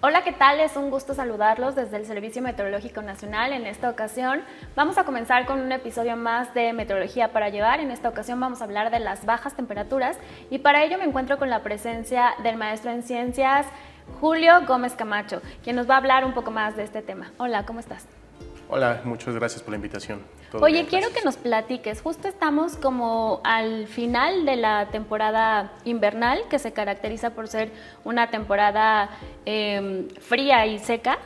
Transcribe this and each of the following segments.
Hola, ¿qué tal? Es un gusto saludarlos desde el Servicio Meteorológico Nacional. En esta ocasión vamos a comenzar con un episodio más de Meteorología para llevar. En esta ocasión vamos a hablar de las bajas temperaturas y para ello me encuentro con la presencia del maestro en ciencias Julio Gómez Camacho, quien nos va a hablar un poco más de este tema. Hola, ¿cómo estás? Hola, muchas gracias por la invitación. Oye, quiero que nos platiques, justo estamos como al final de la temporada invernal, que se caracteriza por ser una temporada em, fría y seca,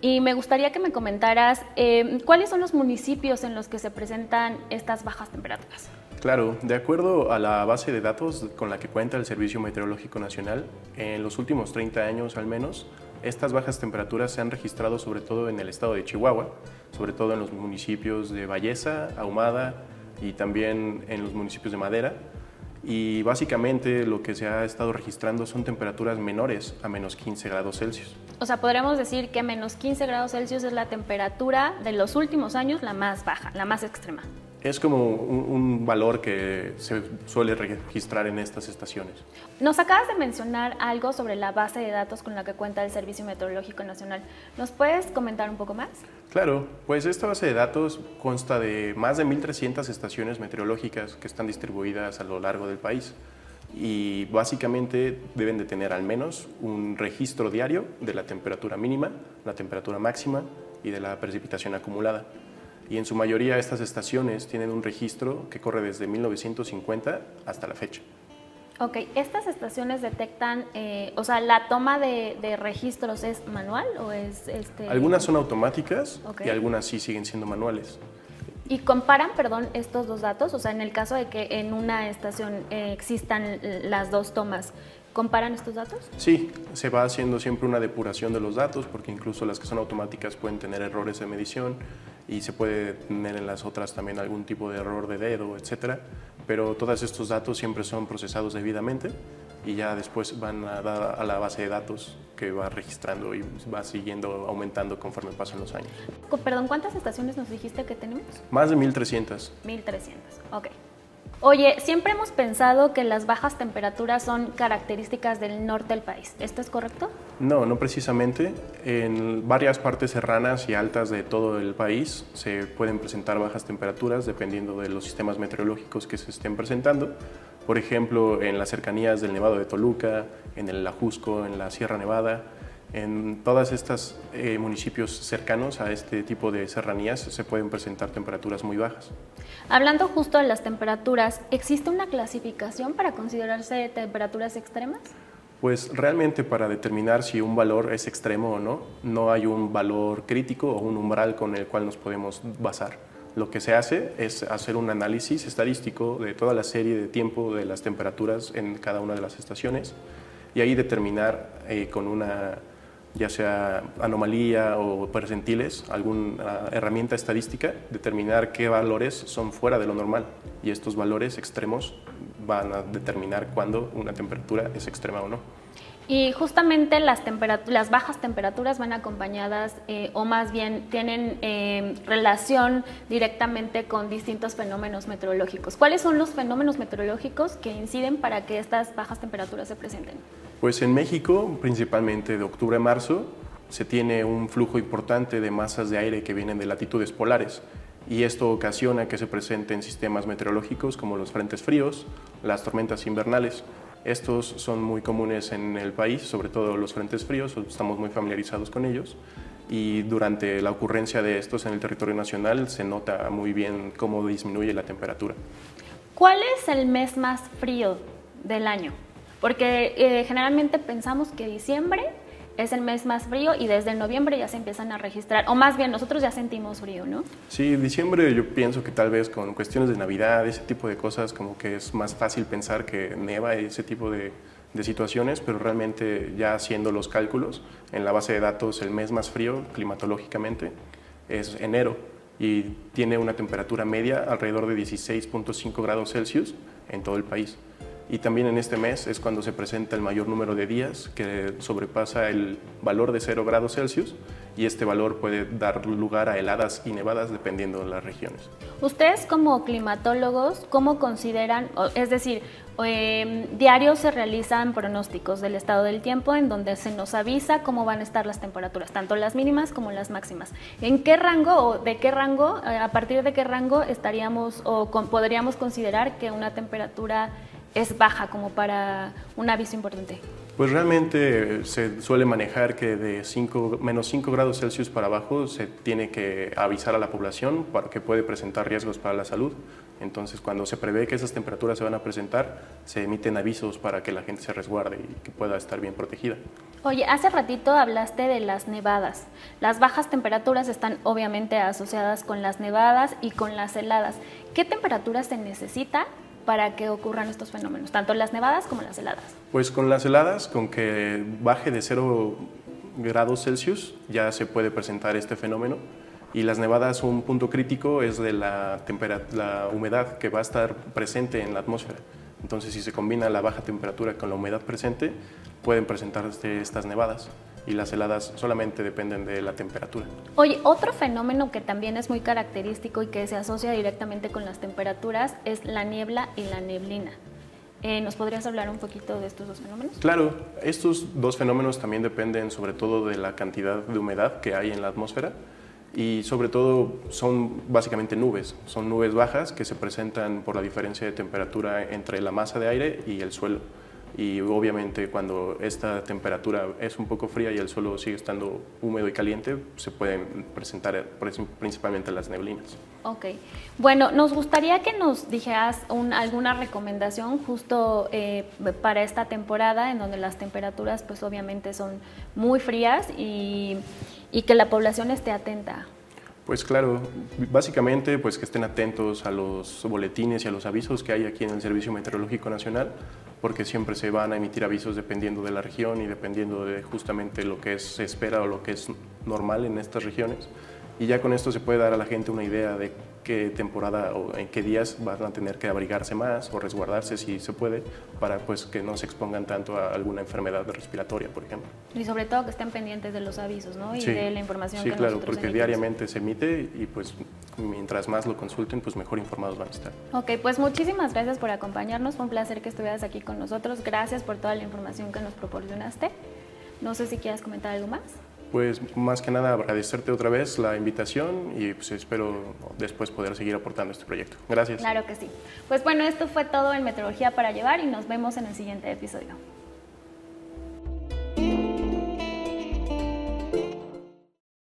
y me gustaría que me comentaras em, cuáles son los municipios en los que se presentan estas bajas temperaturas. Claro, de acuerdo a la base de datos con la que cuenta el Servicio Meteorológico Nacional, en los últimos 30 años al menos, estas bajas temperaturas se han registrado sobre todo en el estado de Chihuahua, sobre todo en los municipios de Valleza, Ahumada y también en los municipios de Madera. Y básicamente lo que se ha estado registrando son temperaturas menores a menos 15 grados Celsius. O sea, podríamos decir que menos 15 grados Celsius es la temperatura de los últimos años la más baja, la más extrema es como un, valor que se suele registrar en estas estaciones. Nos acabas de mencionar algo sobre la base de datos con la que cuenta el Servicio Meteorológico Nacional. ¿Nos puedes comentar un poco más? Claro, pues esta base de datos consta de más de 1.300 estaciones meteorológicas que están distribuidas a lo largo del país y básicamente deben de tener al menos un registro diario de la temperatura mínima, la temperatura máxima y de la precipitación acumulada y en su mayoría estas estaciones tienen un registro que corre desde 1950 hasta la fecha. Ok, ¿estas estaciones detectan, eh, o sea, la toma de, registros es manual o es...? Este... Algunas son automáticas y algunas sí siguen siendo manuales. ¿Y comparan, perdón, estos dos datos? O sea, en el caso de que en una estación eh, existan las dos tomas, ¿comparan estos datos? Sí, se va haciendo siempre una depuración de los datos porque incluso las que son automáticas pueden tener errores de medición y se puede tener en las otras también algún tipo de error de dedo, etcétera, pero todos estos datos siempre son procesados debidamente y ya después van a, a la base de datos que va registrando y va siguiendo aumentando conforme pasan los años. Perdón, ¿cuántas estaciones nos dijiste que tenemos? Más de 1300. 1300, ok. Oye, siempre hemos pensado que las bajas temperaturas son características del norte del país. ¿Esto es correcto? No, no precisamente. En varias partes serranas y altas de todo el país se pueden presentar bajas temperaturas dependiendo de los sistemas meteorológicos que se estén presentando. Por ejemplo, en las cercanías del Nevado de Toluca, en el Ajusco, en la Sierra Nevada, en todos estos eh, municipios cercanos a este tipo de serranías se pueden presentar temperaturas muy bajas. Hablando justo de las temperaturas, ¿existe una clasificación para considerarse temperaturas extremas? Pues realmente para determinar si un valor es extremo o no, no hay un valor crítico o un umbral con el cual nos podemos basar. Lo que se hace es hacer un análisis estadístico de toda la serie de tiempo de las temperaturas en cada una de las estaciones y ahí determinar eh, con una ya sea anomalía o percentiles, alguna herramienta estadística, determinar qué valores son fuera de lo normal y estos valores extremos van a determinar cuándo una temperatura es extrema o no. Y justamente las, bajas temperaturas van acompañadas eh, o más bien tienen eh, relación directamente con distintos fenómenos meteorológicos. ¿Cuáles son los fenómenos meteorológicos que inciden para que estas bajas temperaturas se presenten? Pues en México, principalmente de octubre a marzo, se tiene un flujo importante de masas de aire que vienen de latitudes polares y esto ocasiona que se presenten sistemas meteorológicos como los frentes fríos, las tormentas invernales. Estos son muy comunes en el país, sobre todo los frentes fríos, estamos muy familiarizados con ellos y durante la ocurrencia de estos en el territorio nacional se nota muy bien cómo disminuye la temperatura. ¿Cuál es el mes más frío del año? Porque eh, generalmente pensamos que diciembre es el mes más frío y desde noviembre ya se empiezan a registrar, o más bien nosotros ya sentimos frío, ¿no? Sí, diciembre yo pienso que tal vez con cuestiones de Navidad, ese tipo de cosas, como que es más fácil pensar que neva ese tipo de, de situaciones, pero realmente ya haciendo los cálculos, en la base de datos el mes más frío climatológicamente es enero y tiene una temperatura media alrededor de 16.5 grados Celsius en todo el país. Y también en este mes es cuando se presenta el mayor número de días que sobrepasa el valor de 0 grados Celsius y este valor puede dar lugar a heladas y nevadas dependiendo de las regiones. Ustedes como climatólogos, ¿cómo consideran, es decir, eh, diarios se realizan pronósticos del estado del tiempo en donde se nos avisa cómo van a estar las temperaturas, tanto las mínimas como las máximas. ¿En qué rango o de qué rango, a partir de qué rango estaríamos o podríamos considerar que una temperatura es baja como para un aviso importante? Pues realmente se suele manejar que de 5, menos 5 grados Celsius para abajo se tiene que avisar a la población para que puede presentar riesgos para la salud. Entonces, cuando se prevé que esas temperaturas se van a presentar, se emiten avisos para que la gente se resguarde y que pueda estar bien protegida. Oye, hace ratito hablaste de las nevadas. Las bajas temperaturas están obviamente asociadas con las nevadas y con las heladas. ¿Qué temperatura se necesita para que ocurran estos fenómenos, tanto las nevadas como las heladas? Pues con las heladas, con que baje de 0 grados Celsius, ya se puede presentar este fenómeno. Y las nevadas, un punto crítico es de la, la humedad que va a estar presente en la atmósfera. Entonces, si se combina la baja temperatura con la humedad presente, pueden presentarse estas nevadas y las heladas solamente dependen de la temperatura. Oye, otro fenómeno que también es muy característico y que se asocia directamente con las temperaturas es la niebla y la neblina. Eh, ¿Nos podrías hablar un poquito de estos dos fenómenos? Claro, estos dos fenómenos también dependen sobre todo de la cantidad de humedad que hay en la atmósfera y sobre todo son básicamente nubes, son nubes bajas que se presentan por la diferencia de temperatura entre la masa de aire y el suelo y obviamente cuando esta temperatura es un poco fría y el suelo sigue estando húmedo y caliente, se pueden presentar principalmente las neblinas. Ok, bueno, nos gustaría que nos dijeras alguna recomendación justo eh, para esta temporada en donde las temperaturas pues obviamente son muy frías y, y que la población esté atenta. Pues claro, básicamente pues que estén atentos a los boletines y a los avisos que hay aquí en el Servicio Meteorológico Nacional, porque siempre se van a emitir avisos dependiendo de la región y dependiendo de justamente lo que se espera o lo que es normal en estas regiones. Y ya con esto se puede dar a la gente una idea de qué temporada o en qué días van a tener que abrigarse más o resguardarse si se puede para pues que no se expongan tanto a alguna enfermedad respiratoria, por ejemplo. Y sobre todo que estén pendientes de los avisos, ¿no? Y de la información sí, claro, porque diariamente se emite y pues mientras más lo consulten, pues mejor informados van a estar. Ok, pues muchísimas gracias por acompañarnos, fue un placer que estuvieras aquí con nosotros, gracias por toda la información que nos proporcionaste. No sé si quieras comentar algo más. Pues más que nada agradecerte otra vez la invitación y pues espero después poder seguir aportando este proyecto. Gracias. Claro que sí. Pues bueno, esto fue todo en Meteorología para Llevar y nos vemos en el siguiente episodio.